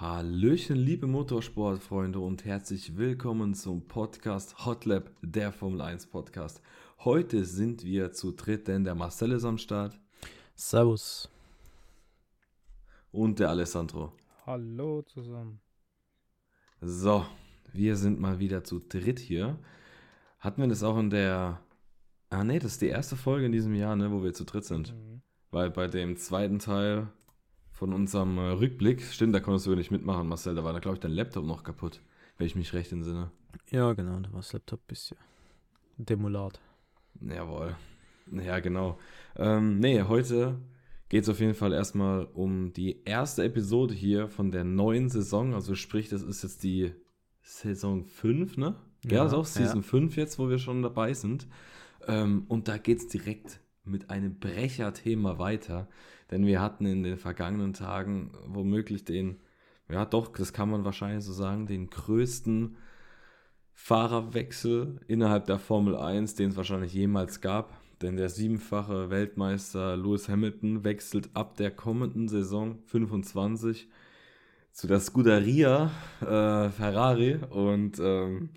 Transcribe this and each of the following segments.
Hallöchen, liebe Motorsportfreunde und herzlich willkommen zum Podcast Hotlap, der Formel 1 Podcast. Heute sind wir zu dritt, denn der Marcel ist am Start Servus. und der Alessandro. Hallo zusammen. So, wir sind mal wieder zu dritt hier. Hatten wir das auch in der. Ah, nee, das ist die erste Folge in diesem Jahr, ne, wo wir zu dritt sind. Mhm. Weil bei dem zweiten Teil von unserem äh, Rückblick, stimmt, da konntest du nicht mitmachen, Marcel, da war da, glaube ich, dein Laptop noch kaputt, wenn ich mich recht entsinne. Ja, genau, da war das Laptop bisschen demolat. Jawohl. Ja, genau. Ähm, nee, heute geht es auf jeden Fall erstmal um die erste Episode hier von der neuen Saison. Also sprich, das ist jetzt die Saison 5, ne? Ja, Ja, ist auch ja. Season 5 jetzt, wo wir schon dabei sind. Ähm, und da geht es direkt mit einem Brecherthema weiter. Denn wir hatten in den vergangenen Tagen womöglich den, ja doch, das kann man wahrscheinlich so sagen, den größten Fahrerwechsel innerhalb der Formel 1, den es wahrscheinlich jemals gab. Denn der siebenfache Weltmeister Lewis Hamilton wechselt ab der kommenden Saison 25 zu der Scuderia äh, Ferrari. Und ähm,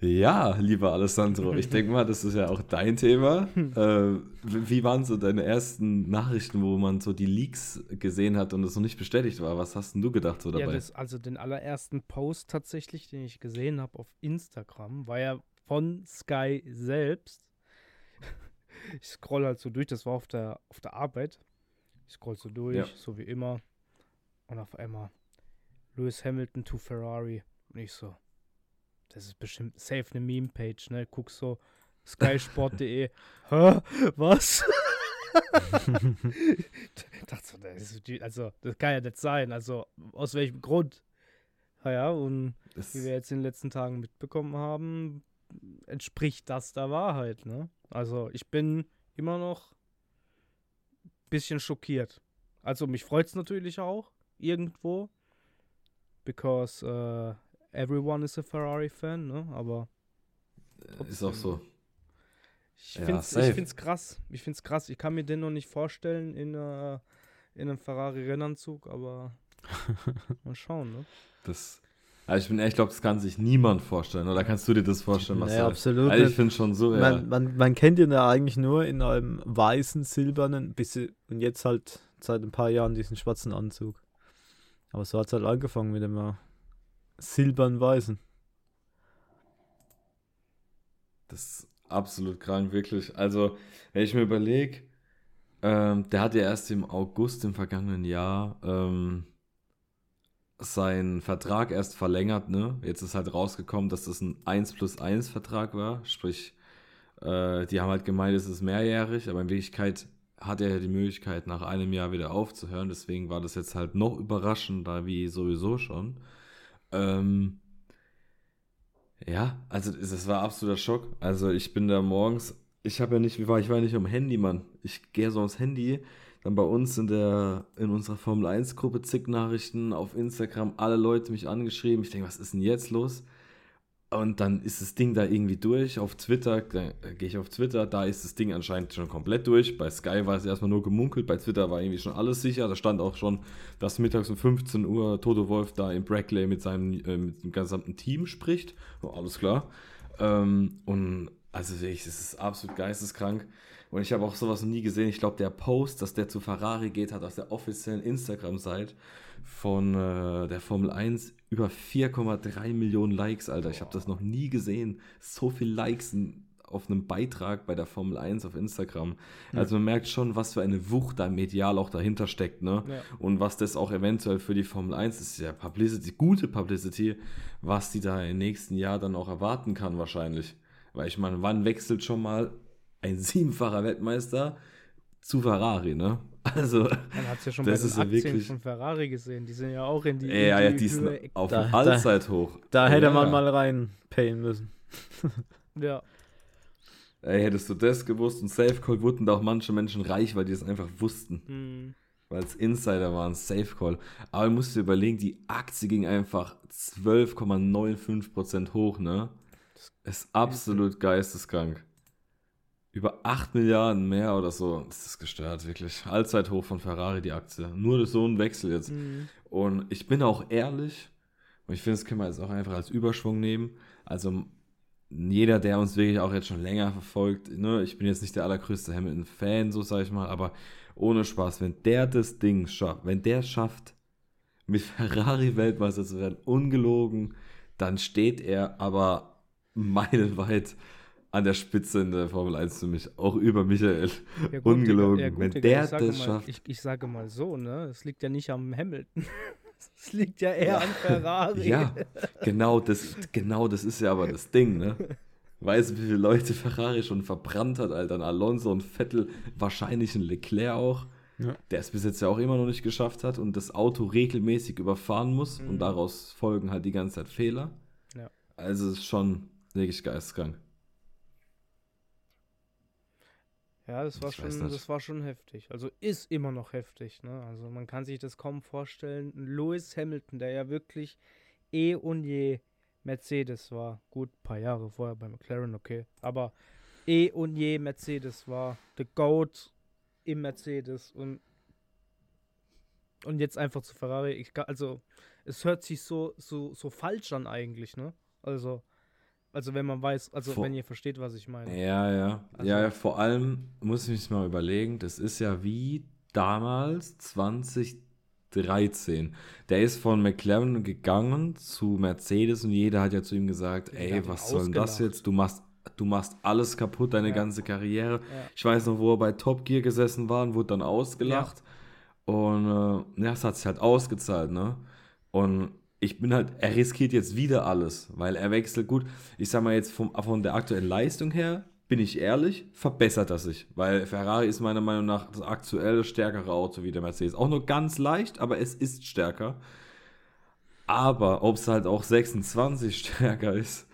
ja, lieber Alessandro, ich denke mal, das ist ja auch dein Thema. äh, wie waren so deine ersten Nachrichten, wo man so die Leaks gesehen hat und es noch nicht bestätigt war? Was hast denn du gedacht so Ja, dabei? das, also den allerersten Post tatsächlich, den ich gesehen habe auf Instagram, war ja von Sky selbst. Ich scroll halt so durch, das war auf der, auf der Arbeit. Ich scroll so durch, Ja. so wie immer. Und auf einmal Lewis Hamilton to Ferrari. Und ich so, das ist bestimmt safe eine Meme-Page, ne? Guck so, skysport.de. Hä? Was? dachte so, das ist also, das kann ja nicht sein. Also, aus welchem Grund? Naja, und Das- wie wir jetzt in den letzten Tagen mitbekommen haben, entspricht das der Wahrheit, ne? Also, ich bin immer noch ein bisschen schockiert. Also, mich freut es natürlich auch, irgendwo. Because äh, everyone is a Ferrari-Fan, ne? Aber ist auch so. ich Ja, finde es find's krass. Ich finde es krass. Ich kann mir den noch nicht vorstellen in, äh, in einem Ferrari-Rennanzug, aber mal schauen, ne? Das, also ich bin ehrlich, ich glaube, das kann sich niemand vorstellen. Oder kannst du dir das vorstellen, Nee, Marcel? absolut Also ich finde schon so, ja. Man, man, man kennt ihn ja eigentlich nur in einem weißen, silbernen, bisschen, und jetzt halt seit ein paar Jahren diesen schwarzen Anzug. Aber so hat es halt angefangen mit dem silbernen Weißen. Das ist absolut krank, wirklich. Also, wenn ich mir überlege, ähm, der hat ja erst im August im vergangenen Jahr ähm, seinen Vertrag erst verlängert, ne? Jetzt ist halt rausgekommen, dass das ein 1 plus 1 Vertrag war. Sprich, äh, die haben halt gemeint, es ist mehrjährig, aber in Wirklichkeit hat er ja die Möglichkeit, nach einem Jahr wieder aufzuhören. Deswegen war das jetzt halt noch überraschender wie sowieso schon. Ähm, ja, also es es war absoluter Schock. Also ich bin da morgens, ich habe ja nicht, wie war ich war ja nicht am Handy, Mann. Ich gehe so ans Handy, dann bei uns in der in unserer Formel 1 Gruppe zig Nachrichten auf Instagram, alle Leute mich angeschrieben. Ich denke, was ist denn jetzt los? Und dann ist das Ding da irgendwie durch. Auf Twitter, gehe ich auf Twitter, da ist das Ding anscheinend schon komplett durch. Bei Sky war es erstmal nur gemunkelt, bei Twitter war irgendwie schon alles sicher. Da stand auch schon, dass mittags um 15 Uhr Toto Wolf da im Brackley mit seinem äh, mit dem gesamten Team spricht. Oh, alles klar. Ähm, und also wirklich, es ist absolut geisteskrank. Und ich habe auch sowas noch nie gesehen. Ich glaube, der Post, dass der zu Ferrari geht, hat auf der offiziellen Instagram-Seite von äh, der Formel 1 über 4,3 Millionen Likes, Alter. Ich habe das noch nie gesehen. So viel Likes in, auf einem Beitrag bei der Formel 1 auf Instagram. Also man merkt schon, was für eine Wucht da medial auch dahinter steckt, ne? Ja. Und was das auch eventuell für die Formel 1 ist, ja Publicity, gute Publicity, was die da im nächsten Jahr dann auch erwarten kann wahrscheinlich. Weil ich meine, wann wechselt schon mal ein siebenfacher Weltmeister zu Ferrari, ne? Also, Man hat es ja schon Das bei den ist ja Aktien wirklich- von Ferrari gesehen. Die sind ja auch in die, in ja, ja, die sind auf Da- dem da- Allzeithoch. Da hätte ja. man mal reinpayen müssen. Ja, Ey, hättest du das gewusst und Safe Call wurden da auch manche Menschen reich, weil die es einfach wussten. hm, Weil es Insider waren, Safe Call. Aber du musst dir überlegen, die Aktie ging einfach 12,95% hoch, ne? Ist absolut geisteskrank. Über 8 Milliarden mehr oder so. Das ist gestört, wirklich. Allzeithoch von Ferrari, die Aktie. Nur so ein Wechsel jetzt. hm. Und ich bin auch ehrlich, und ich finde, das können wir jetzt auch einfach als Überschwung nehmen. Also jeder, der uns wirklich auch jetzt schon länger verfolgt, ne, ich bin jetzt nicht der allergrößte Hamilton-Fan, so sage ich mal, aber ohne Spaß, wenn der das Ding schafft, wenn der schafft, mit Ferrari Weltmeister zu werden, ungelogen, dann steht er aber meilenweit an der Spitze in der Formel 1 für mich, auch über Michael. Ja, gut, ungelogen. Ja, gut, wenn der ich sage das mal, schafft. Ich, ich sage mal so, ne? Es liegt ja nicht am Hamilton. Es liegt ja eher Ja. an Ferrari. Ja, genau das, genau das ist ja aber das Ding, ne? Weißt du, wie viele Leute Ferrari schon verbrannt hat, Alter? Ein Alonso und Vettel, wahrscheinlich ein Leclerc auch, Ja. der es bis jetzt ja auch immer noch nicht geschafft hat und das Auto regelmäßig überfahren muss und Mhm. daraus folgen halt die ganze Zeit Fehler. Ja. Also es ist schon wirklich geisteskrank. Ja, das war Ich schon, das war schon heftig. Also ist immer noch heftig, ne? Also man kann sich das kaum vorstellen. Lewis Hamilton, der ja wirklich eh und je Mercedes war. Gut, ein paar Jahre vorher bei McLaren, okay. Aber eh und je Mercedes war. The GOAT im Mercedes und und jetzt einfach zu Ferrari. Ich, also es hört sich so, so, so falsch an eigentlich, ne? Also, also wenn man weiß, also Vor- wenn ihr versteht, was ich meine. Ja, ja. Also- ja, ja, vor allem muss ich mich mal überlegen, das ist ja wie damals 2013. Der ist von McLaren gegangen zu Mercedes und jeder hat ja zu ihm gesagt, Der ey, was soll denn das jetzt? Du machst, du machst alles kaputt, deine Ja. ganze Karriere. Ja. Ich weiß noch, wo er bei Top Gear gesessen war und wurde dann ausgelacht. Und äh, ja, es hat sich halt ausgezahlt, ne? Und ich bin halt, er riskiert jetzt wieder alles, weil er wechselt gut. Ich sag mal jetzt vom, von der aktuellen Leistung her, bin ich ehrlich, verbessert er sich. Weil Ferrari ist meiner Meinung nach das aktuelle stärkere Auto wie der Mercedes. Auch nur ganz leicht, aber es ist stärker. Aber ob es halt auch 26 stärker ist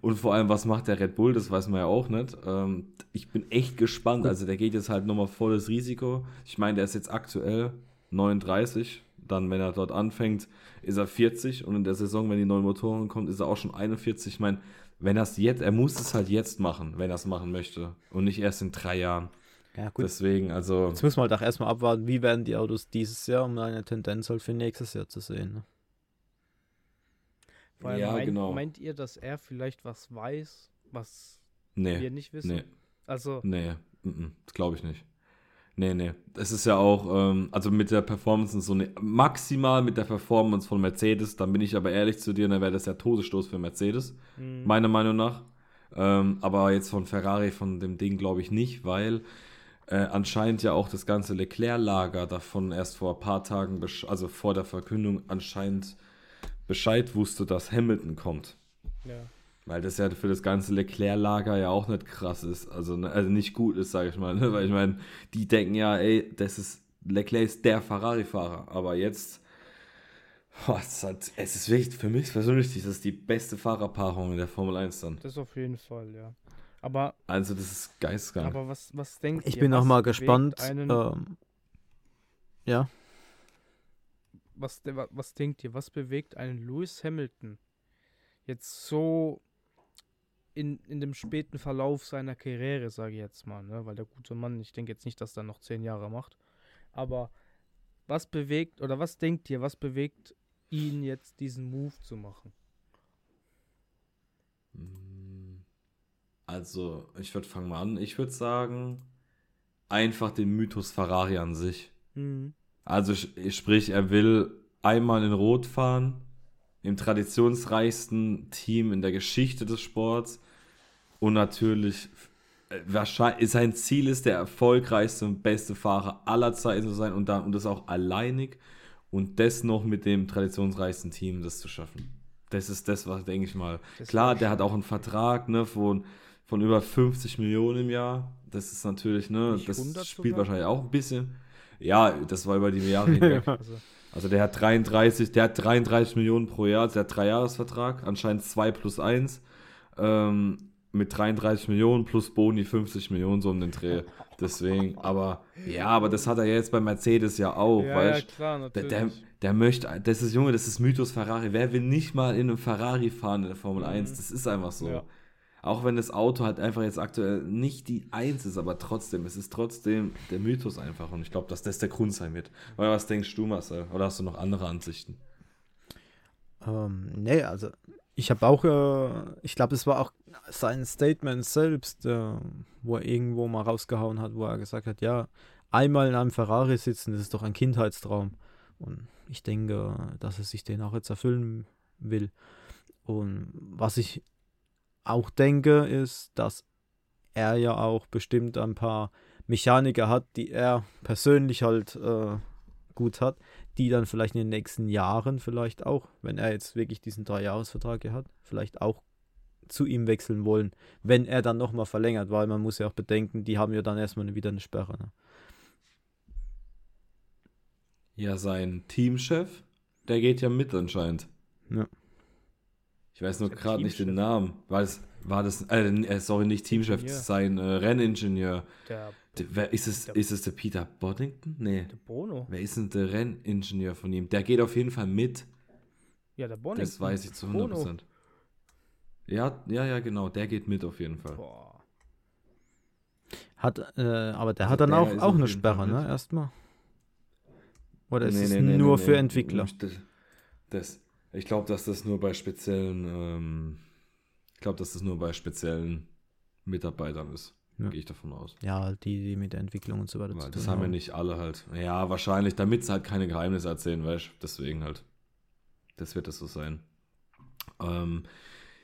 und vor allem, was macht der Red Bull, das weiß man ja auch nicht. Ähm, ich bin echt gespannt. Also der geht jetzt halt nochmal volles Risiko. Ich meine, der ist jetzt aktuell 39. Dann, wenn er dort anfängt, ist er 40. Und in der Saison, wenn die neuen Motoren kommen, ist er auch schon 41. Ich meine, wenn er es jetzt, er muss es halt jetzt machen, wenn er es machen möchte. Und nicht erst in drei Jahren. Ja, gut. Deswegen, also. Jetzt muss man halt auch erstmal abwarten, wie werden die Autos dieses Jahr, um eine Tendenz halt für nächstes Jahr zu sehen. Ne? Vor allem Ja, meint, genau. meint ihr, dass er vielleicht was weiß, was Nee. wir nicht wissen? Nee. Also, Nee, mm, das glaube ich nicht. Nee, nee. Es ist ja auch, ähm, also mit der Performance so ne, maximal mit der Performance von Mercedes, dann bin ich aber ehrlich zu dir, dann wäre das ja Todesstoß für Mercedes, mh, meiner Meinung nach. Ähm, aber jetzt von Ferrari, von dem Ding glaube ich nicht, weil äh, anscheinend ja auch das ganze Leclerc-Lager davon erst vor ein paar Tagen, also vor der Verkündung anscheinend Bescheid wusste, dass Hamilton kommt. ja. Weil das ja für das ganze Leclerc-Lager ja auch nicht krass ist, also, ne, also nicht gut ist, sage ich mal. Ne? Weil ich meine, die denken ja, ey, das ist, Leclerc ist der Ferrari-Fahrer. Aber jetzt, boah, es, hat, es ist wirklich, für mich persönlich, das ist die beste Fahrerpaarung in der Formel 1 dann. Das auf jeden Fall, ja. Aber, Also das ist geisteskrank. aber was, was denkt Ich ihr? bin auch was mal bewegt gespannt. Einen, Ähm, ja, was, was denkt ihr, was bewegt einen Lewis Hamilton jetzt so in, in dem späten Verlauf seiner Karriere, sage ich jetzt mal, ne? weil der gute Mann, ich denke jetzt nicht, dass er noch zehn Jahre macht, aber was bewegt oder was denkt ihr, was bewegt ihn jetzt diesen Move zu machen? Mm, Also, ich würde fangen mal an. Ich würde sagen, einfach den Mythos Ferrari an sich. Mhm. Also sprich, er will einmal in Rot fahren, im traditionsreichsten Team in der Geschichte des Sports und natürlich äh, wahrscheinlich sein Ziel ist, der erfolgreichste und beste Fahrer aller Zeiten zu sein und, dann, und das auch alleinig und das noch mit dem traditionsreichsten Team das zu schaffen. Das ist das, was denke ich mal. Das Klar, der hat auch einen Vertrag ne, von, von über 50 Millionen im Jahr. Das ist natürlich, ne, das 100 spielt sogar? wahrscheinlich auch ein bisschen. Ja, das war über die Jahre hinweg. Also, Also der hat 33, der hat 33 Millionen pro Jahr, der hat drei Jahresvertrag, anscheinend 2 plus 1, ähm, mit 33 Millionen plus Boni 50 Millionen so um den Dreh. Deswegen, aber ja, aber das hat er jetzt bei Mercedes ja auch, ja, ja, weißt klar, der, natürlich. der, der möchte, das ist Junge, das ist Mythos Ferrari. Wer will nicht mal in einem Ferrari fahren in der Formel Mhm. 1? Das ist einfach so. Ja. Auch wenn das Auto halt einfach jetzt aktuell nicht die Eins ist, aber trotzdem, es ist trotzdem der Mythos einfach. Und ich glaube, dass das der Grund sein wird. Oder was denkst du, Marcel? Oder hast du noch andere Ansichten? Ähm, nee, also ich habe auch, äh, ich glaube, es war auch sein Statement selbst, äh, wo er irgendwo mal rausgehauen hat, wo er gesagt hat, ja, einmal in einem Ferrari sitzen, das ist doch ein Kindheitstraum. Und ich denke, dass er sich den auch jetzt erfüllen will. Und was ich auch denke, ist, dass er ja auch bestimmt ein paar Mechaniker hat, die er persönlich halt äh, gut hat, die dann vielleicht in den nächsten Jahren vielleicht auch, wenn er jetzt wirklich diesen Dreijahresvertrag hat, vielleicht auch zu ihm wechseln wollen, wenn er dann nochmal verlängert, weil man muss ja auch bedenken, die haben ja dann erstmal wieder eine Sperre. Ne? Ja, sein Teamchef, der geht ja mit anscheinend. Ja. Ich weiß nur gerade nicht den. Namen. War das, war das, äh, äh, sorry, nicht Teamchef, Ingenieur. sein äh, Renningenieur. Der, Der, wer, ist, es, Der- ist es der Peter Boddington? Nee. der Bono. Wer ist denn der Renningenieur von ihm? Der geht auf jeden Fall mit. Ja, der Bono. Das weiß ich zu Bono. 100%. Ja, ja, ja, genau. Der geht mit auf jeden Fall. Boah. Hat, äh, aber der Also hat dann der auch, auch eine Sperre, ne? Erstmal. Oder ist Nee, es nee, nee, nur nee, für nee. Entwickler? Das, das, ich glaube, dass das nur bei speziellen, ähm, ich glaube, dass das nur bei speziellen Mitarbeitern ist. Ja. Gehe ich davon aus. Ja, die, die mit der Entwicklung und so weiter Weil zu das haben ja nicht alle halt. Ja, wahrscheinlich, damit sie halt keine Geheimnisse erzählen, weißt du? Deswegen halt. Das wird das so sein. Ähm,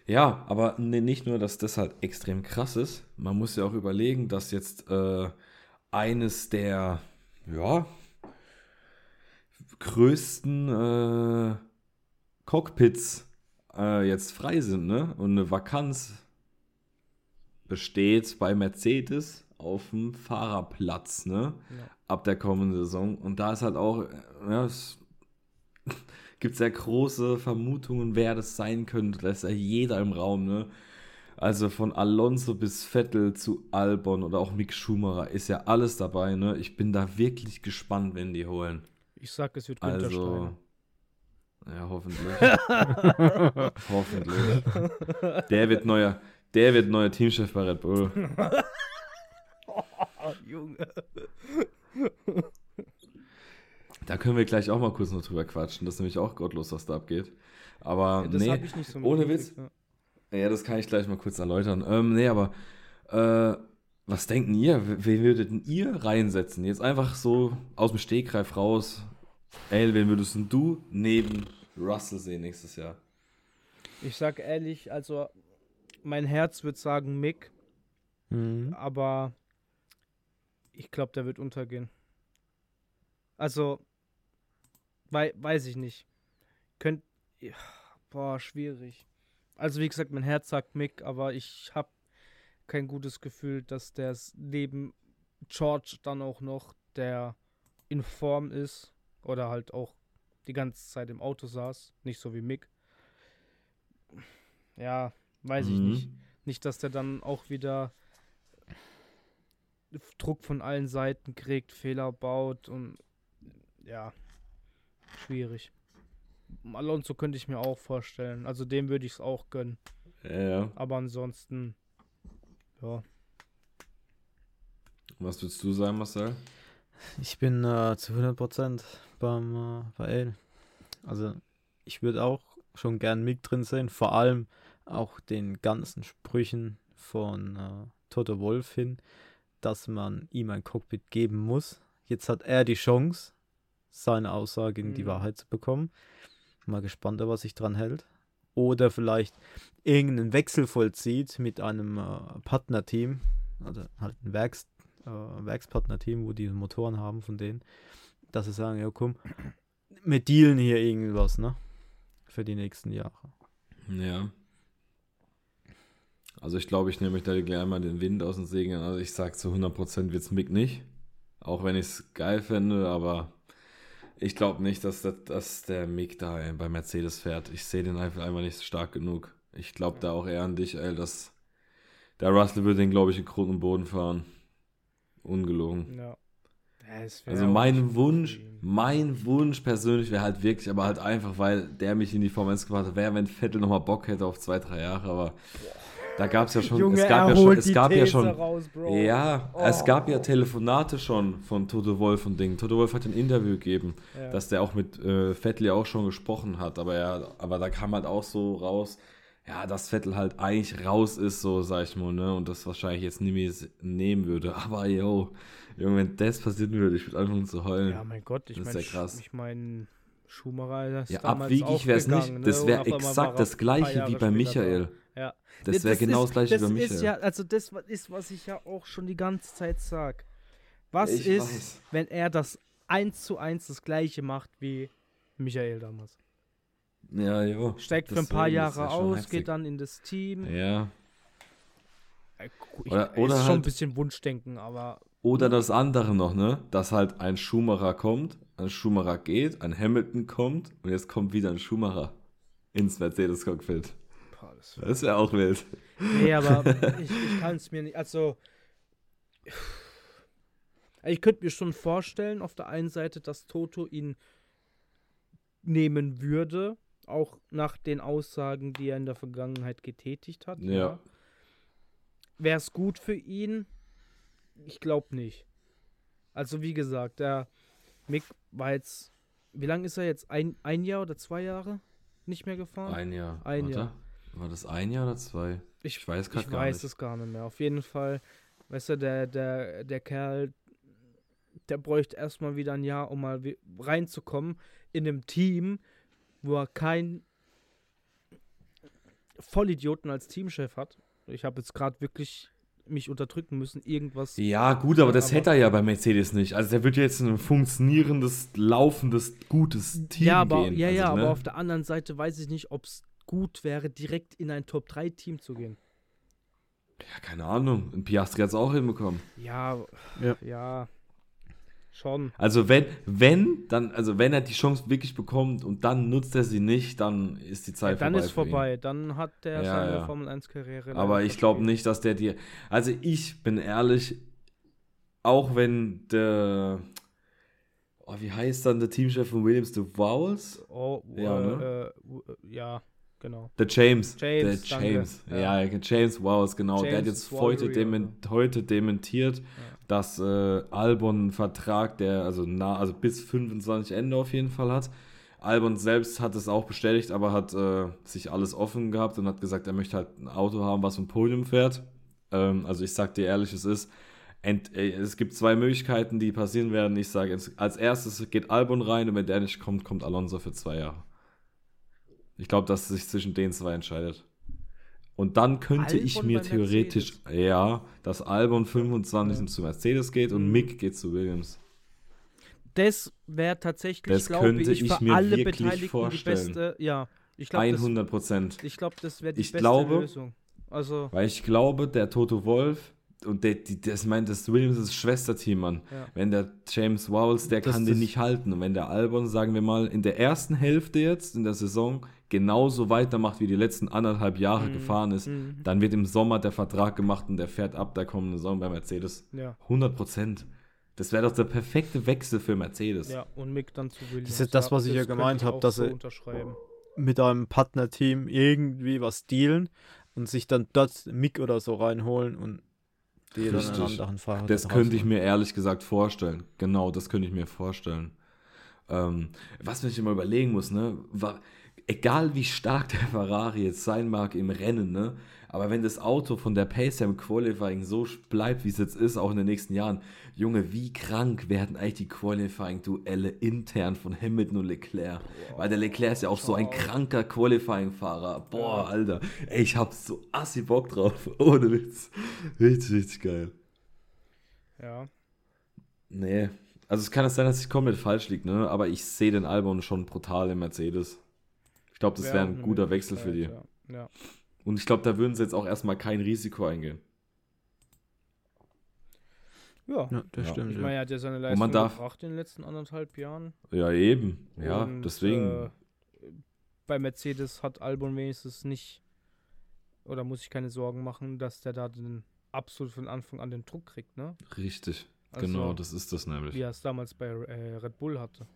ja, aber nicht nur, dass das halt extrem krass ist. Man muss ja auch überlegen, dass jetzt äh, eines der, ja, größten äh, Cockpits äh, jetzt frei sind, ne? Und eine Vakanz besteht bei Mercedes auf dem Fahrerplatz, ne? Ja. Ab der kommenden Saison. Und da ist halt auch, äh, ja, es gibt sehr große Vermutungen, wer das sein könnte. Da ist ja jeder im Raum, ne? Also von Alonso bis Vettel zu Albon oder auch Mick Schumacher ist ja alles dabei, ne? Ich bin da wirklich gespannt, wenn die holen. Ich sag, es wird Günther Also. Ja, hoffentlich. hoffentlich. Der wird neuer, der wird neuer Teamchef bei Red Bull. Oh, Junge. Da können wir gleich auch mal kurz noch drüber quatschen. Das ist nämlich auch gottlos, was da abgeht. Aber Das nee, so ohne Witz. ja. ja, das kann ich gleich mal kurz erläutern. Ähm, nee, aber äh, was denken ihr? Wen würdet ihr reinsetzen? Jetzt einfach so aus dem Stegreif raus. Ey, wen würdest denn du neben Russell sehen nächstes Jahr? Ich sag ehrlich, also mein Herz wird sagen Mick, Mhm. aber ich glaube, der wird untergehen. Also, wei weiß ich nicht. Könnt. Boah, schwierig. Also, wie gesagt, mein Herz sagt Mick, aber ich habe kein gutes Gefühl, dass der neben George dann auch noch, der in Form ist oder halt auch die ganze Zeit im Auto saß, nicht so wie Mick. Ja, weiß ich Mhm. nicht. Nicht, dass der dann auch wieder Druck von allen Seiten kriegt, Fehler baut und ja, schwierig. Alonso könnte ich mir auch vorstellen. Also dem würde ich es auch gönnen. Ja, ja. Aber ansonsten, ja. Was würdest du sagen, Marcel? Ich bin äh, zu 100% beim äh, bei Ale. Also ich würde auch schon gern Mick drin sehen, vor allem auch den ganzen Sprüchen von äh, Toto Wolf hin, dass man ihm ein Cockpit geben muss. Jetzt hat er die Chance, seine Aussage in die Mhm. Wahrheit zu bekommen. Mal gespannt, ob er sich dran hält. Oder vielleicht irgendeinen Wechsel vollzieht mit einem äh, Partnerteam, also halt ein Werks, äh, Werkspartnerteam, wo die Motoren haben von denen, dass sie sagen, ja komm, wir dealen hier irgendwas, ne? Für die nächsten Jahre. Ja. Also ich glaube, ich nehme mich da gleich mal den Wind aus den Segeln. Also ich sage zu 100% wird es Mick nicht. Auch wenn ich es geil fände, aber ich glaube nicht, dass, das, dass der Mick da bei Mercedes fährt. Ich sehe den einfach einfach nicht stark genug. Ich glaube da auch eher an dich, ey, dass der Russell wird den, glaube ich, in Grund und Boden fahren. Ungelogen. ja. Ja, es Also mein Wunsch, mein Wunsch persönlich wäre halt wirklich, aber halt einfach, weil der mich in die Formel 1 gebracht hat, wäre, wenn Vettel nochmal Bock hätte auf zwei, drei Jahre, aber Da gab es ja schon, Junge, es gab ja schon, es gab ja schon, raus, ja, es Oh. gab ja Telefonate schon von Toto Wolf und Ding. Toto Wolf hat ein Interview gegeben, Ja. dass der auch mit äh, Vettel ja auch schon gesprochen hat, aber er, aber da kam halt auch so raus, ja, dass Vettel halt eigentlich raus ist, so sag ich mal, ne, und das wahrscheinlich jetzt nie mehr nehmen würde. Aber yo, Junge, wenn das passieren würde, ich würde anfangen zu heulen. Ja, mein Gott, ich ist meine, ja ich mein, Schumacher das Ja, damals abwegig auch wäre es nicht. ne? Das wäre exakt das gleiche wie bei Michael. da. Ja. Das wäre genau das gleiche wie bei ist Michael. ja, also das ist, was ich ja auch schon die ganze Zeit sag. Was Ich ist, weiß. wenn er das eins zu eins das gleiche macht wie Michael damals? Ja, jo. Steigt für ein paar Jahre aus, heftig. geht dann in das Team. Ja. Äh, Ich, Oder- ist schon halt- ein bisschen Wunschdenken, aber Oder das andere noch, ne? Dass halt ein Schumacher kommt, ein Schumacher geht, ein Hamilton kommt und jetzt kommt wieder ein Schumacher ins Mercedes-Cockpit. das wäre auch wild. Nee, aber ich, ich kann es mir nicht. Also. Ich könnte mir schon vorstellen, auf der einen Seite, dass Toto ihn nehmen würde, auch nach den Aussagen, die er in der Vergangenheit getätigt hat. Ja. Wäre es gut für ihn? Ich glaube nicht. Also, wie gesagt, der Mick war jetzt. Wie lange ist er jetzt? Ein, ein Jahr oder zwei Jahre nicht mehr gefahren? Ein Jahr. Ein Warte. Jahr. War das ein Jahr oder zwei? Ich, Ich weiß ich gar weiß nicht. es gar nicht mehr. Auf jeden Fall, weißt du, der, der, der Kerl, der bräuchte erstmal wieder ein Jahr, um mal reinzukommen in einem Team, wo er keinen Vollidioten als Teamchef hat. Ich habe jetzt gerade wirklich mich unterdrücken müssen, irgendwas. Ja, gut, aber das Aber- hätte er ja bei Mercedes nicht. Also der wird jetzt in ein funktionierendes, laufendes, gutes Team ja, aber, gehen. ja, also, ja, ne? aber auf der anderen Seite weiß ich nicht, ob es gut wäre, direkt in ein Top-3-Team zu gehen. Ja, keine Ahnung. Ein Piastri hat es auch hinbekommen. Ja, Ja. ja, schon. Also wenn, wenn, dann, also wenn er die Chance wirklich bekommt und dann nutzt er sie nicht, dann ist die Ja, Zeit dann vorbei. ist für ihn. vorbei. Dann hat der Ja, seine ja. Formel 1-Karriere. Aber ich glaube nicht, dass der dir. Also ich bin ehrlich, auch wenn der. Oh, wie heißt dann der Teamchef von Williams? The Vowels? Oh, Ja, äh, ne? äh, äh, ja, genau. Der James. James, der danke. James. Ja. Ja, James Vowels, genau. der hat James jetzt heute, dement, heute dementiert, dass äh, Albon einen Vertrag, der also nah, also bis 25 Ende auf jeden Fall hat. Albon selbst hat es auch bestätigt, aber hat äh, sich alles offen gehabt und hat gesagt, er möchte halt ein Auto haben, was im Podium fährt. Ähm, also ich sag dir ehrlich, es ist, ent, äh, es gibt zwei Möglichkeiten, die passieren werden. Ich sage, als erstes geht Albon rein und wenn der nicht kommt, kommt Alonso für zwei Jahre. Ich glaube, dass es sich zwischen den zwei entscheidet. Und dann könnte ich Albon mir bei theoretisch, ja, dass Albon 25 Ja. zu Mercedes geht und. Mick geht zu Williams. Das wäre tatsächlich, Das glaube könnte ich, ich für mir alle wirklich Beteiligten vorstellen. die beste. Ja, ich glaube, das, 100 Prozent. ich glaub, das wäre die Ich beste glaube- Lösung. Also, Weil ich glaube, der Toto Wolf und der, die, das meint das Williams ist Schwesterteam, Mann. ja. Wenn der James Wowles, der Das- kann den das- nicht halten. Und wenn der Albon, sagen wir mal, in der ersten Hälfte jetzt, in der Saison, genauso weitermacht, wie die letzten anderthalb Jahre Mhm. gefahren ist, Mhm. dann wird im Sommer der Vertrag gemacht und der fährt ab der kommenden Saison bei Mercedes. ja. 100 Prozent. Das wäre doch der perfekte Wechsel für Mercedes. Ja, und Mick dann zu Williams. Das ist das, was ich ja könnte gemeint hab, auch dass so er- unterschreiben. mit einem Partnerteam irgendwie was dealen und sich dann dort Mick oder so reinholen und die dann einen anderen Fahrer Das könnte ich mir ehrlich gesagt vorstellen. Genau, das könnte ich mir vorstellen. Ähm, was man sich immer überlegen muss, ne? War, egal wie stark der Ferrari jetzt sein mag im Rennen, ne? Aber wenn das Auto von der Pace her im Qualifying so bleibt, wie es jetzt ist, auch in den nächsten Jahren, Junge, wie krank werden eigentlich die Qualifying-Duelle intern von Hamilton und Leclerc? Weil der Leclerc ist ja auch so ein schau. kranker Qualifying-Fahrer. Boah, Ja. Alter. Ey, ich hab so assi Bock drauf. Ohne Witz. Richtig, richtig geil. Ja. Nee. Also es kann es sein, dass ich komplett falsch liege, ne? Aber ich sehe den Albon schon brutal im Mercedes. Ich glaube, das Wär wäre auch ein guter Wechsel für die. Ja. ja. Und ich glaube, da würden sie jetzt auch erstmal kein Risiko eingehen. Ja. Ja, das Ja. stimmt. Ich ja. meine, er hat ja seine Leistung man darf- gebracht in den letzten anderthalb Jahren. Ja, eben. Ja, Und, deswegen. Äh, bei Mercedes hat Albon wenigstens nicht, oder muss ich keine Sorgen machen, dass der da den absolut von Anfang an den Druck kriegt, ne? richtig. Also, genau, das ist das nämlich. Wie er es damals bei äh, Red Bull hatte.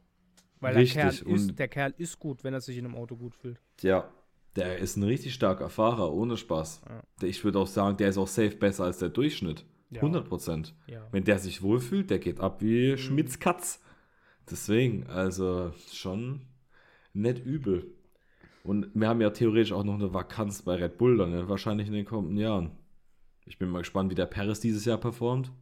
Weil Richtig, der Kerl, ist, der Kerl ist gut, wenn er sich in einem Auto gut fühlt. Ja, der ist ein richtig starker Fahrer, ohne Spaß. Der- Ich würde auch sagen, der ist auch safe besser als der Durchschnitt. Ja. 100 Prozent. Ja. Wenn der sich wohlfühlt, der geht ab wie Schmitz Katz. Deswegen, also schon nicht übel. Und wir haben ja theoretisch auch noch eine Vakanz bei Red Bull dann, ja, wahrscheinlich in den kommenden Jahren. Ich bin mal gespannt, wie der Paris dieses Jahr performt.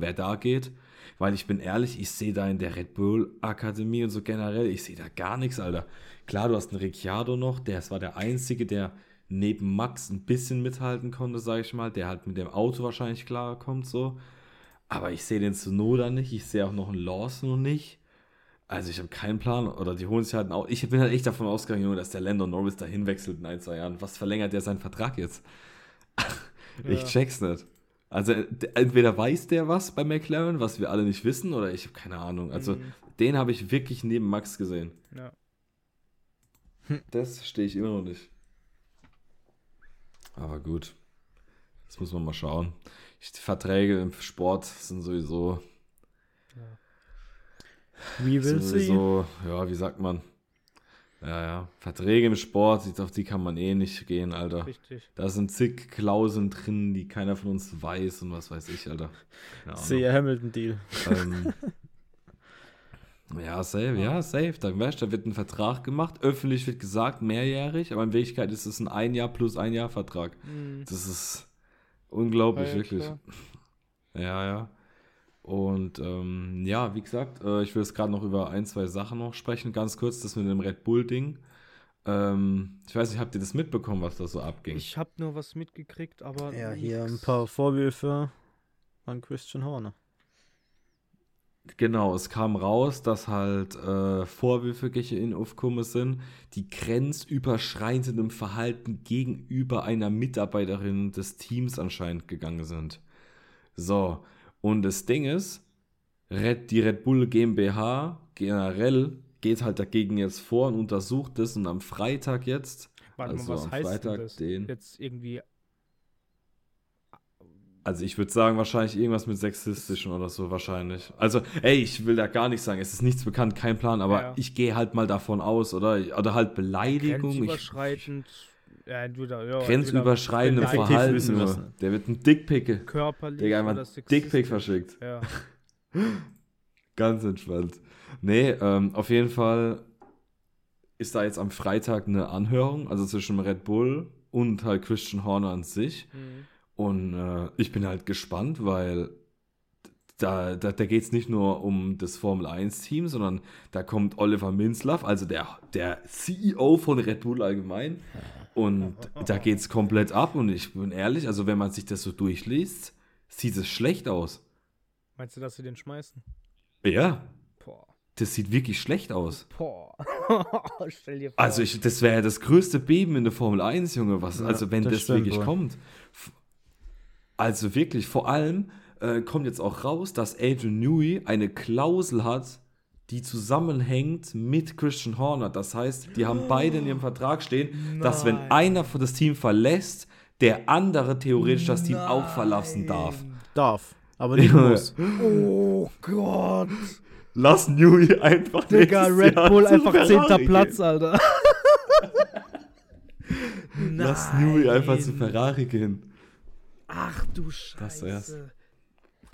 Wer da geht. Weil ich bin ehrlich, ich sehe da in der Red Bull Akademie und so generell, ich sehe da gar nichts, Alter. Klar, du hast einen Ricciardo noch, der war der Einzige, der neben Max ein bisschen mithalten konnte, sage ich mal, der halt mit dem Auto wahrscheinlich klarkommt, so. Aber ich sehe den Tsunoda nicht, ich sehe auch noch einen Lawson noch nicht. Also ich habe keinen Plan. Oder die holen sich halt Auto. Ich bin halt echt davon ausgegangen, Junge, dass der Lando Norris dahin wechselt in ein, zwei Jahren. Was verlängert der seinen Vertrag jetzt? Ich Ja. check's nicht. Also d- entweder weiß der was bei McLaren, was wir alle nicht wissen, oder ich habe keine Ahnung. Also Mhm. den habe ich wirklich neben Max gesehen. Ja. Das stehe ich immer noch nicht. Aber gut. Das muss man mal schauen. Die Verträge im Sport sind sowieso, We will sind see. sowieso, ja, wie sagt man? Ja, ja. Verträge im Sport, auf die kann man eh nicht gehen, Alter. Richtig. Da sind zig Klauseln drin, die keiner von uns weiß und was weiß ich, Alter. Sehe Hamilton-Deal. Ähm, ja, safe, ja, safe. Dann weißt da wird ein Vertrag gemacht. Öffentlich wird gesagt, mehrjährig, aber in Wirklichkeit ist es ein ein Jahr plus ein Jahr Vertrag. Mhm. Das ist unglaublich, Ja, wirklich. klar. Ja, ja. Und ähm, ja, wie gesagt, äh, ich will jetzt gerade noch über ein, zwei Sachen noch sprechen. Ganz kurz, das mit dem Red Bull-Ding. Ähm, ich weiß nicht, habt ihr das mitbekommen, was da so abging? Ich habe nur was mitgekriegt, aber. Ja, hier ein paar Vorwürfe an Christian Horner. Genau, es kam raus, dass halt äh, Vorwürfe gegen ihn aufgekommen sind, die grenzüberschreitendem Verhalten gegenüber einer Mitarbeiterin des Teams anscheinend gegangen sind. So, und das Ding ist, die Red Bull GmbH generell geht halt dagegen jetzt vor und untersucht es und am Freitag jetzt, Warte also mal, was am heißt Freitag denn das? den- Jetzt irgendwie. also ich würde sagen, wahrscheinlich irgendwas mit sexistischen oder so, wahrscheinlich. Also, ey, ich will da gar nichts sagen, es ist nichts bekannt, kein Plan, aber Ja. ich gehe halt mal davon aus, oder? Oder halt Beleidigung. Ich, Ja, entweder, ja, grenzüberschreitendem Effektiv Verhalten nur. Der wird ein Dickpicke. Körperlich. Oder einmal. Dickpick verschickt. Ja. Ganz entspannt. Nee, ähm, auf jeden Fall ist da jetzt am Freitag eine Anhörung, also zwischen Red Bull und halt Christian Horner an sich. Mhm. Und äh, ich bin halt gespannt, weil da, da, da geht es nicht nur um das Formel 1-Team, sondern da kommt Oliver Minzlaff, also der, der CEO von Red Bull allgemein. Und da geht es komplett ab. Und ich bin ehrlich, also wenn man sich das so durchliest, sieht es schlecht aus. Meinst du, dass sie den schmeißen? Ja, Boah. das sieht wirklich schlecht aus. Boah. Stell dir vor. Also ich, das wäre ja das größte Beben in der Formel 1, Junge, was, Ja, also wenn das das, wirklich wohl. kommt. Also wirklich, vor allem äh, kommt jetzt auch raus, dass Adrian Newey eine Klausel hat, die zusammenhängt mit Christian Horner. Das heißt, die haben beide in ihrem Vertrag stehen, dass wenn Nein. einer von das Team verlässt, der andere theoretisch das Team auch verlassen darf. Darf, aber nicht muss. Oh Gott. Lass Newey einfach Digga, Red Jahr Bull einfach Ferrari zehnter gehen. Platz, Alter. Lass Newey einfach zu Ferrari gehen. Ach du Das wär's.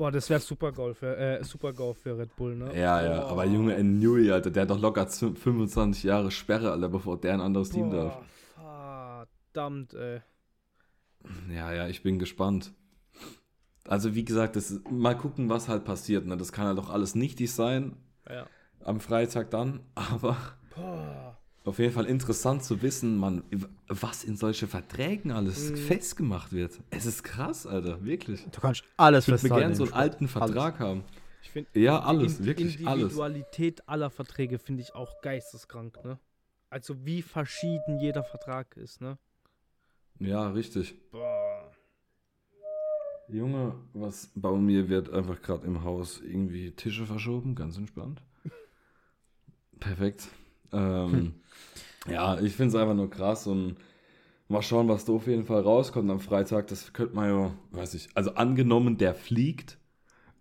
Boah, das wäre super Goal für, äh, super Goal für Red Bull, ne? Ja, ja, Boah. aber Junge, in Newey, Alter, der hat doch locker z- 25 Jahre Sperre, Alter, bevor der ein anderes Team darf. Boah, verdammt, ey. Ja, ja, ich bin gespannt. Also, wie gesagt, das mal gucken, was halt passiert. Ne? Das kann halt doch alles nichtig sein Ja. am Freitag dann, aber Boah. Auf jeden Fall interessant zu wissen, man, was in solche Verträgen alles Mhm. festgemacht wird. Es ist krass, Alter, wirklich. Du kannst alles Ich würde festhalten. gerne so einen alten Vertrag haben. Ich finde Ja, alles, wirklich alles. Individualität aller Verträge finde ich auch geisteskrank, ne? Also wie verschieden jeder Vertrag ist, ne? Ja, richtig. Boah. Junge, was bei mir wird einfach gerade im Haus irgendwie Tische verschoben, ganz entspannt. Perfekt. Ähm, ja, ich finde es einfach nur krass und mal schauen, was da auf jeden Fall rauskommt am Freitag. Das könnte man ja, weiß ich, also angenommen, der fliegt,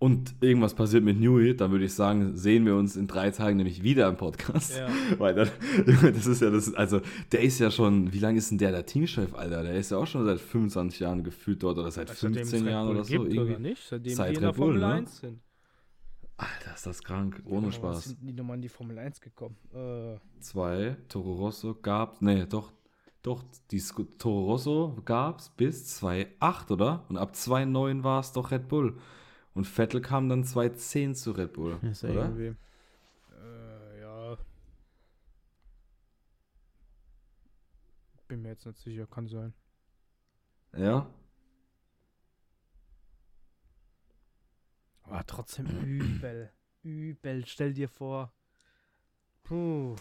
und irgendwas passiert mit Newey, dann würde ich sagen, sehen wir uns in drei Tagen nämlich wieder im Podcast. Ja. Weil dann, das ist ja das, also der ist ja schon, wie lange ist denn der der Teamchef, Alter? Der ist ja auch schon seit 25 Jahren gefühlt dort oder seit es 15 Red Jahren oder so. gibt, Irgendwie. Oder nicht? Seitdem Seit die in der Bull, Formel ne? 1 sind. Alter, ist das krank, ohne Genau, Spaß. sind die nochmal in die Formel 1 gekommen? Äh, Zwei, Toro Rosso gab, nee, doch, doch, die Sco- Toro Rosso gab's bis 2.8, oder? Und ab 2.9 war es doch Red Bull. Und Vettel kam dann 2.10 zu Red Bull, Ist ja oder? irgendwie. äh, ja. Bin mir jetzt nicht sicher, kann sein. Ja? Aber trotzdem übel. Übel, stell dir vor. Puh.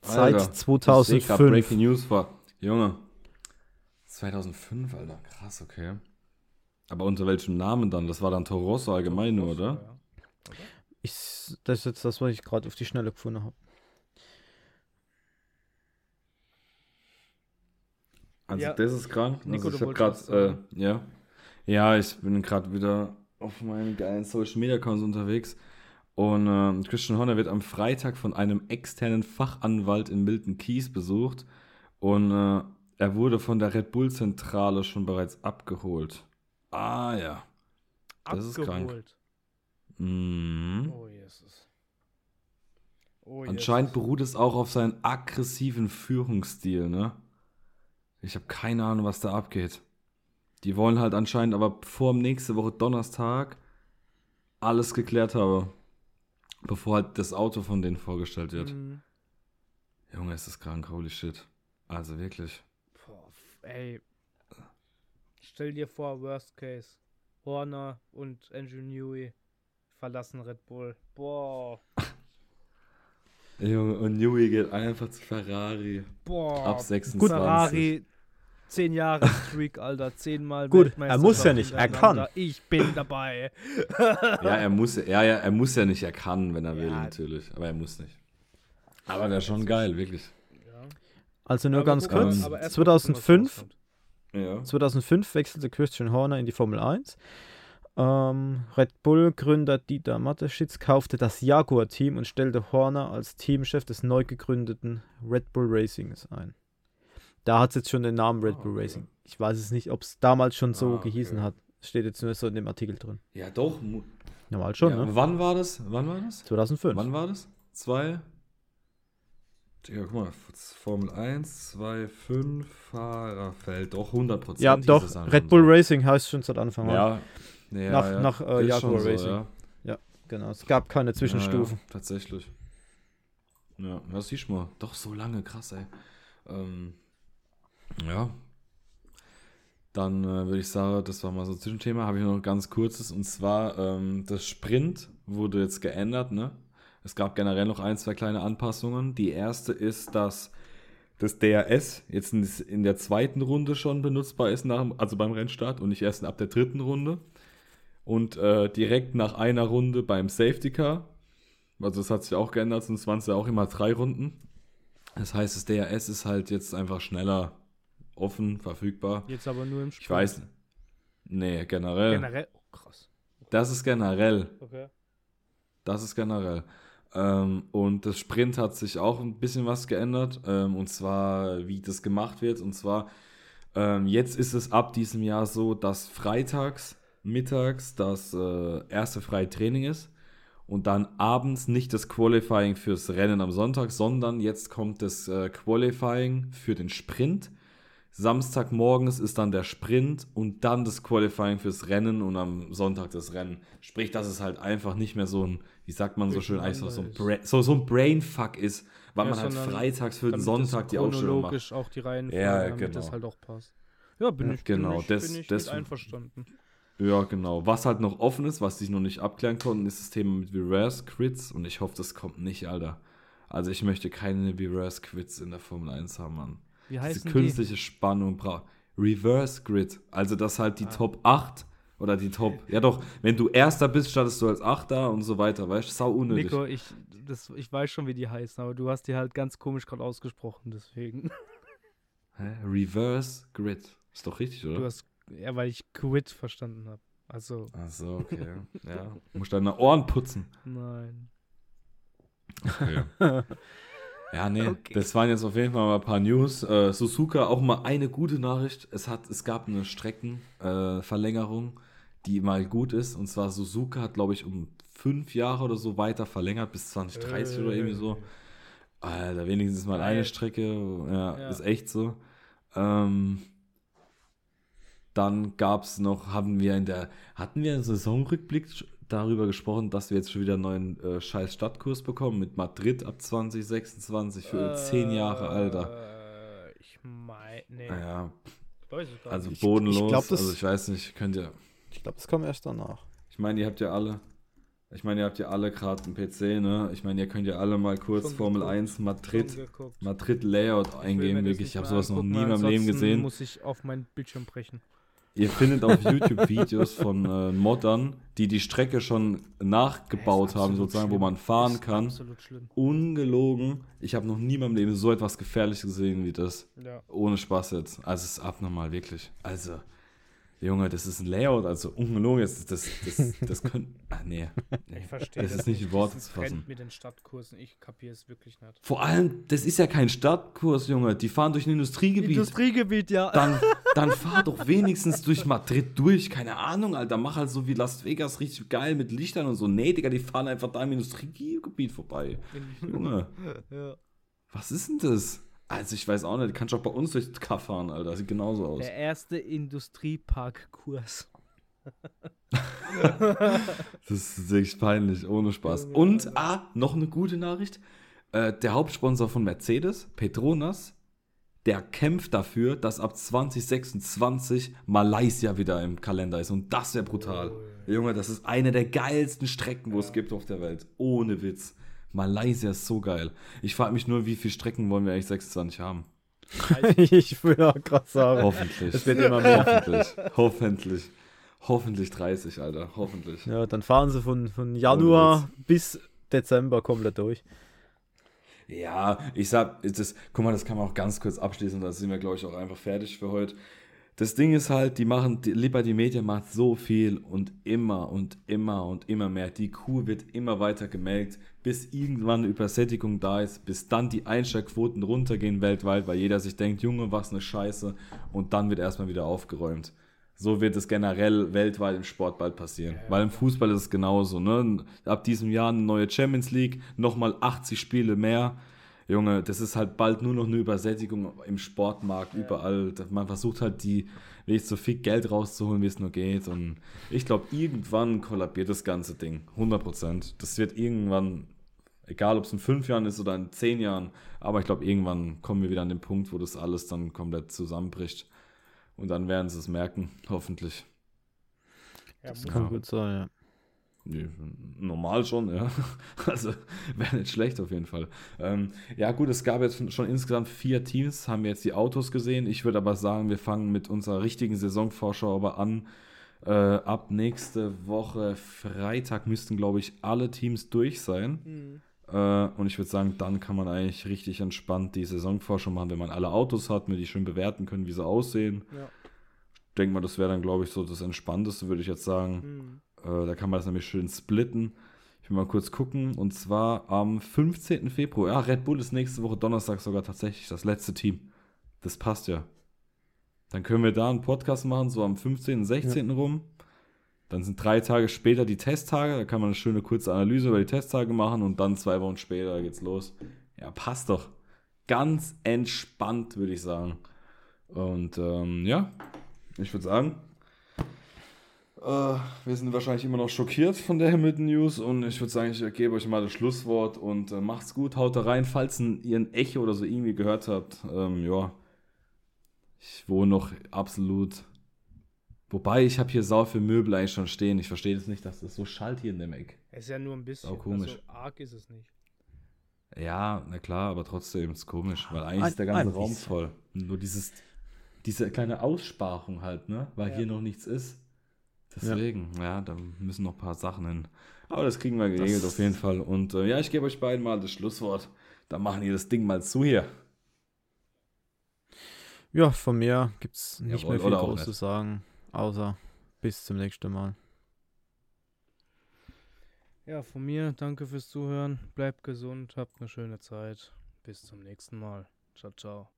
Seit Alter, Ich seh grad 2005. Breaking News vor. Junge. 2005, Alter. Krass, okay. Aber unter welchem Namen dann? Das war dann Toro Rosso allgemein nur, oder? Ja. Ich, das ist jetzt das, was ich gerade auf die Schnelle gefunden habe. Also Ja. das ist krank. Nico, also du ich habe gerade, äh, ja. Ja, ich bin gerade wieder auf meinen geilen Social Media Accounts unterwegs. Und ähm, Christian Horner wird am Freitag von einem externen Fachanwalt in Milton Keys besucht. Und äh, er wurde von der Red Bull Zentrale schon bereits abgeholt. Ah ja. Das ist krank. Abgeholt. Mhm. Oh, Jesus. Oh, Anscheinend Jesus. beruht es auch auf seinen aggressiven Führungsstil, ne? Ich habe keine Ahnung, was da abgeht. Die wollen halt anscheinend aber vor nächste Woche Donnerstag alles geklärt haben. Bevor halt das Auto von denen vorgestellt wird. Mhm. Junge, ist das krank, holy shit. Also wirklich. Boah, ey. Stell dir vor, Worst Case. Horner und Andrew Newey verlassen Red Bull. Boah. Junge, und Newey geht einfach zu Ferrari. Boah. Ab 26. Ferrari. Zehn Jahre Streak, Alter. Zehnmal Gut, er muss ja nicht, er kann. Ich bin dabei. Ja, er muss ja, ja, er muss ja nicht, er kann, wenn er will, Ja. natürlich. Aber er muss nicht. Aber wäre schon geil, wirklich. Ja. Also nur Aber ganz kurz. was 2005 rauskommt. Ja. 2005 wechselte Christian Horner in die Formel 1. Ähm, Red Bull-Gründer Dieter Mateschitz kaufte das Jaguar-Team und stellte Horner als Teamchef des neu gegründeten Red Bull Racings ein. Da hat es jetzt schon den Namen Red Ah, Bull okay. Racing. Ich weiß es nicht, ob es damals schon so Ah, okay. gehießen hat. Steht jetzt nur so in dem Artikel drin. Ja, doch. Normal schon, ja, ne? Wann war das? Wann war das? 2005. Wann war das? Zwei. Digga, guck mal, Formel 1, 2, 5, Fahrerfeld, doch 100 Prozent. ja, doch. Red Bull Racing heißt schon seit Anfang an. Ja, ja, Nach- ja. nach, äh, Jaguar Racing. ja. Genau. Es gab keine Zwischenstufen. Ja, ja, tatsächlich. Ja, das siehst du mal. Doch so lange, krass, ey. Ähm, ja. Dann äh, würde ich sagen, das war mal so ein Zwischenthema. Habe ich noch ein ganz kurzes. Und zwar, ähm, das Sprint wurde jetzt geändert, ne? Es gab generell noch ein, zwei kleine Anpassungen. Die erste ist, dass das DRS jetzt in, der zweiten Runde schon benutzbar ist, nach, also beim Rennstart und nicht erst ab der dritten Runde. Und äh, direkt nach einer Runde beim Safety Car. Also das hat sich auch geändert, sonst waren es ja auch immer drei Runden. Das heißt, das DRS ist halt jetzt einfach schneller offen, verfügbar. Jetzt aber nur im Sprint. Ich weiß. Nee, generell. Generell. Oh, krass. Das ist generell. Okay. Das ist generell. Ähm, und das Sprint hat sich auch ein bisschen was geändert. Ähm, und zwar, wie das gemacht wird. Und zwar, ähm, jetzt ist es ab diesem Jahr so, dass freitags, mittags das äh, erste freie Training ist. Und dann abends nicht das Qualifying fürs Rennen am Sonntag, sondern jetzt kommt das äh, Qualifying für den Sprint. Samstagmorgens ist dann der Sprint und dann das Qualifying fürs Rennen und am Sonntag das Rennen. Sprich, dass es halt einfach nicht mehr so ein, wie sagt man so schön, einfach so ein, Bra so, so ein Brainfuck ist, weil Ja, man halt freitags für den Damit Sonntag die Ausstellung macht. chronologisch auch die Reihenfolge, Ja, damit genau. das halt auch passt. Ja, bin ich, genau, bin ich, das- bin ich mit einverstanden. Ja, genau. Was halt noch offen ist, was die noch nicht abklären konnten, ist das Thema mit Reverse Quits und ich hoffe, das kommt nicht, Alter. Also ich möchte keine Reverse Quits in der Formel 1 haben, Mann. Wie Diese heißen die? künstliche Spannung braucht. Reverse Grid. Also, dass halt die Ah. Top 8 oder die Top. Ja, doch, wenn du Erster bist, startest du als Achter und so weiter, weißt du? Sau unnötig. Nico, ich, das, ich weiß schon, wie die heißen, aber du hast die halt ganz komisch gerade ausgesprochen, deswegen. Hä? Reverse Grid. Ist doch richtig, Du oder? hast, ja, weil ich Quit verstanden habe. Also, Ach so, okay. ja. Musst deine Ohren putzen. nein. Okay. Ja, nee, Okay. das waren jetzt auf jeden Fall mal ein paar News. Äh, Suzuka, auch mal eine gute Nachricht. Es, hat, es gab eine Streckenverlängerung, äh, die mal gut ist. Und zwar Suzuka hat, glaube ich, um fünf Jahre oder so weiter verlängert, bis 2030 oder irgendwie so. Alter, wenigstens mal eine. Strecke. Ja, Ja. ist echt so. Ähm, dann gab es noch, haben wir in der, hatten wir im Saisonrückblick darüber gesprochen, dass wir jetzt schon wieder einen neuen äh, scheiß Stadtkurs bekommen mit Madrid ab 2026 für zehn Jahre, Alter. Äh, Ich meine, nee, Naja, ich weiß es gar also nicht. bodenlos. ich glaub, das- also ich weiß nicht, könnt ihr, Ich glaube, das kam erst danach. ich meine, ihr habt ja alle, ich meine, ihr habt ja alle gerade einen PC, ne? Ich meine, ihr könnt ja alle mal kurz Schon Formel geguckt. 1 Madrid. Madrid Layout Ich eingeben, wirklich. Ich habe sowas noch nie in meinem Leben gesehen. muss ich auf meinen Bildschirm brechen. Ihr findet auf YouTube Videos von äh, Moddern, die die Strecke schon nachgebaut haben, sozusagen, wo schlimm. man fahren kann. Absolut schlimm. Ungelogen. Ich habe noch nie in meinem Leben so etwas Gefährliches gesehen wie das. Ja. Ohne Spaß jetzt. Also es ist abnormal, wirklich. Also, Junge, das ist ein Layout, also ungelogen jetzt. Das, das, das können. Ach nee. nee. Ich verstehe Das ist nicht in Worte zu fassen. Mit den Stadtkursen. Ich kapiere es wirklich nicht. Vor allem, das ist ja kein Stadtkurs, Junge. Die fahren durch ein Industriegebiet. Industriegebiet, ja. dann, dann fahr doch wenigstens durch Madrid durch. Keine Ahnung, Alter. Mach halt so wie Las Vegas richtig geil mit Lichtern und so. Nee, Digga, die fahren einfach da im Industriegebiet vorbei. Junge, ja. was ist denn das? Also, ich weiß auch nicht. Kannst du auch bei uns durch das Kaff fahren, Alter. Sieht genauso aus. Der erste Industrieparkkurs. Das ist echt peinlich, ohne Spaß. Und, ah, noch eine gute Nachricht. Äh, der Hauptsponsor von Mercedes, Petronas, der kämpft dafür, dass ab 2026 Malaysia wieder im Kalender ist. Und das wäre brutal. Junge, das ist eine der geilsten Strecken, wo es gibt auf der Welt. Ohne Witz. Malaysia ist so geil. Ich frage mich nur, wie viele Strecken wollen wir eigentlich 26 haben? ich würde auch gerade sagen. Hoffentlich. Es wird immer mehr. Hoffentlich. Hoffentlich. Hoffentlich 30, Alter. Hoffentlich. Ja, dann fahren sie von, von Januar bis Dezember komplett durch. Ja, ich sag, das, guck mal, das kann man auch ganz kurz abschließen, da sind wir, glaube ich, auch einfach fertig für heute. Das Ding ist halt, die machen, die, Liberty Media macht so viel und immer und immer und immer mehr. Die Kuh wird immer weiter gemelkt, bis irgendwann eine Übersättigung da ist, bis dann die Einsteigquoten runtergehen weltweit, weil jeder sich denkt, Junge, was eine Scheiße, und dann wird erstmal wieder aufgeräumt. So wird es generell weltweit im Sport bald passieren. Weil im Fußball ist es genauso. Ne? Ab diesem Jahr eine neue Champions League, nochmal 80 Spiele mehr. Junge, das ist halt bald nur noch eine Übersättigung im Sportmarkt, überall. Man versucht halt die, wirklich so viel Geld rauszuholen, wie es nur geht. Und ich glaube, irgendwann kollabiert das ganze Ding. 100 Prozent. Das wird irgendwann, egal ob es in fünf Jahren ist oder in zehn Jahren, aber ich glaube, irgendwann kommen wir wieder an den Punkt, wo das alles dann komplett zusammenbricht. Und dann werden sie es merken, hoffentlich. Ja, Das Kann Ja. gut sein, ja. Normal schon, ja. Also wäre nicht schlecht auf jeden Fall. Ähm, ja, gut, es gab jetzt schon insgesamt vier Teams, haben wir jetzt die Autos gesehen. Ich würde aber sagen, wir fangen mit unserer richtigen Saisonvorschau aber an. Äh, ab nächste Woche Freitag müssten, glaube ich, alle Teams durch sein. Mhm. Äh, und ich würde sagen, dann kann man eigentlich richtig entspannt die Saisonvorschau machen, wenn man alle Autos hat, wir die schön bewerten können, wie sie aussehen. Ja. Ich denke mal, das wäre dann, glaube ich, so das Entspannteste, würde ich jetzt sagen. Mhm. Äh, da kann man das nämlich schön splitten. Ich will mal kurz gucken. Und zwar am 15. Februar. Ja, Red Bull ist nächste Woche Donnerstag sogar tatsächlich das letzte Team. Das passt ja. Dann können wir da einen Podcast machen, so am 15., 16. rum. Dann sind drei Tage später die Testtage. Da kann man eine schöne kurze Analyse über die Testtage machen. Und dann zwei Wochen später geht's los. Ja, passt doch. Ganz entspannt, würde ich sagen. Und ähm, ja, ich würde sagen, äh, wir sind wahrscheinlich immer noch schockiert von der Hamilton News und ich würde sagen, ich gebe euch mal das Schlusswort und äh, macht's gut, haut da rein, falls ihr ein Echo oder so irgendwie gehört habt. Ähm, ja, ich wohne noch absolut. Wobei, ich habe hier sau für Möbel eigentlich schon stehen. Ich verstehe das nicht, dass das so schallt hier in dem Eck. Es ist ja nur ein bisschen. Sau komisch. Also arg ist es nicht. Ja, na klar, aber trotzdem ist komisch, weil eigentlich Ein- ist der ganze Raum bisschen. voll. Nur dieses, diese kleine Aussparung halt, ne? Weil Ja. hier noch nichts ist. Deswegen, ja. da müssen noch ein paar Sachen hin. Aber das kriegen wir geregelt Das- auf jeden Fall. Und äh, ja, ich gebe euch beiden mal das Schlusswort. Dann machen die das Ding mal zu hier. Ja, von mir gibt es nicht Jawohl, mehr viel groß zu sagen, außer Bis zum nächsten Mal. Ja, von mir danke fürs Zuhören. Bleibt gesund, habt eine schöne Zeit. Bis zum nächsten Mal. Ciao, ciao.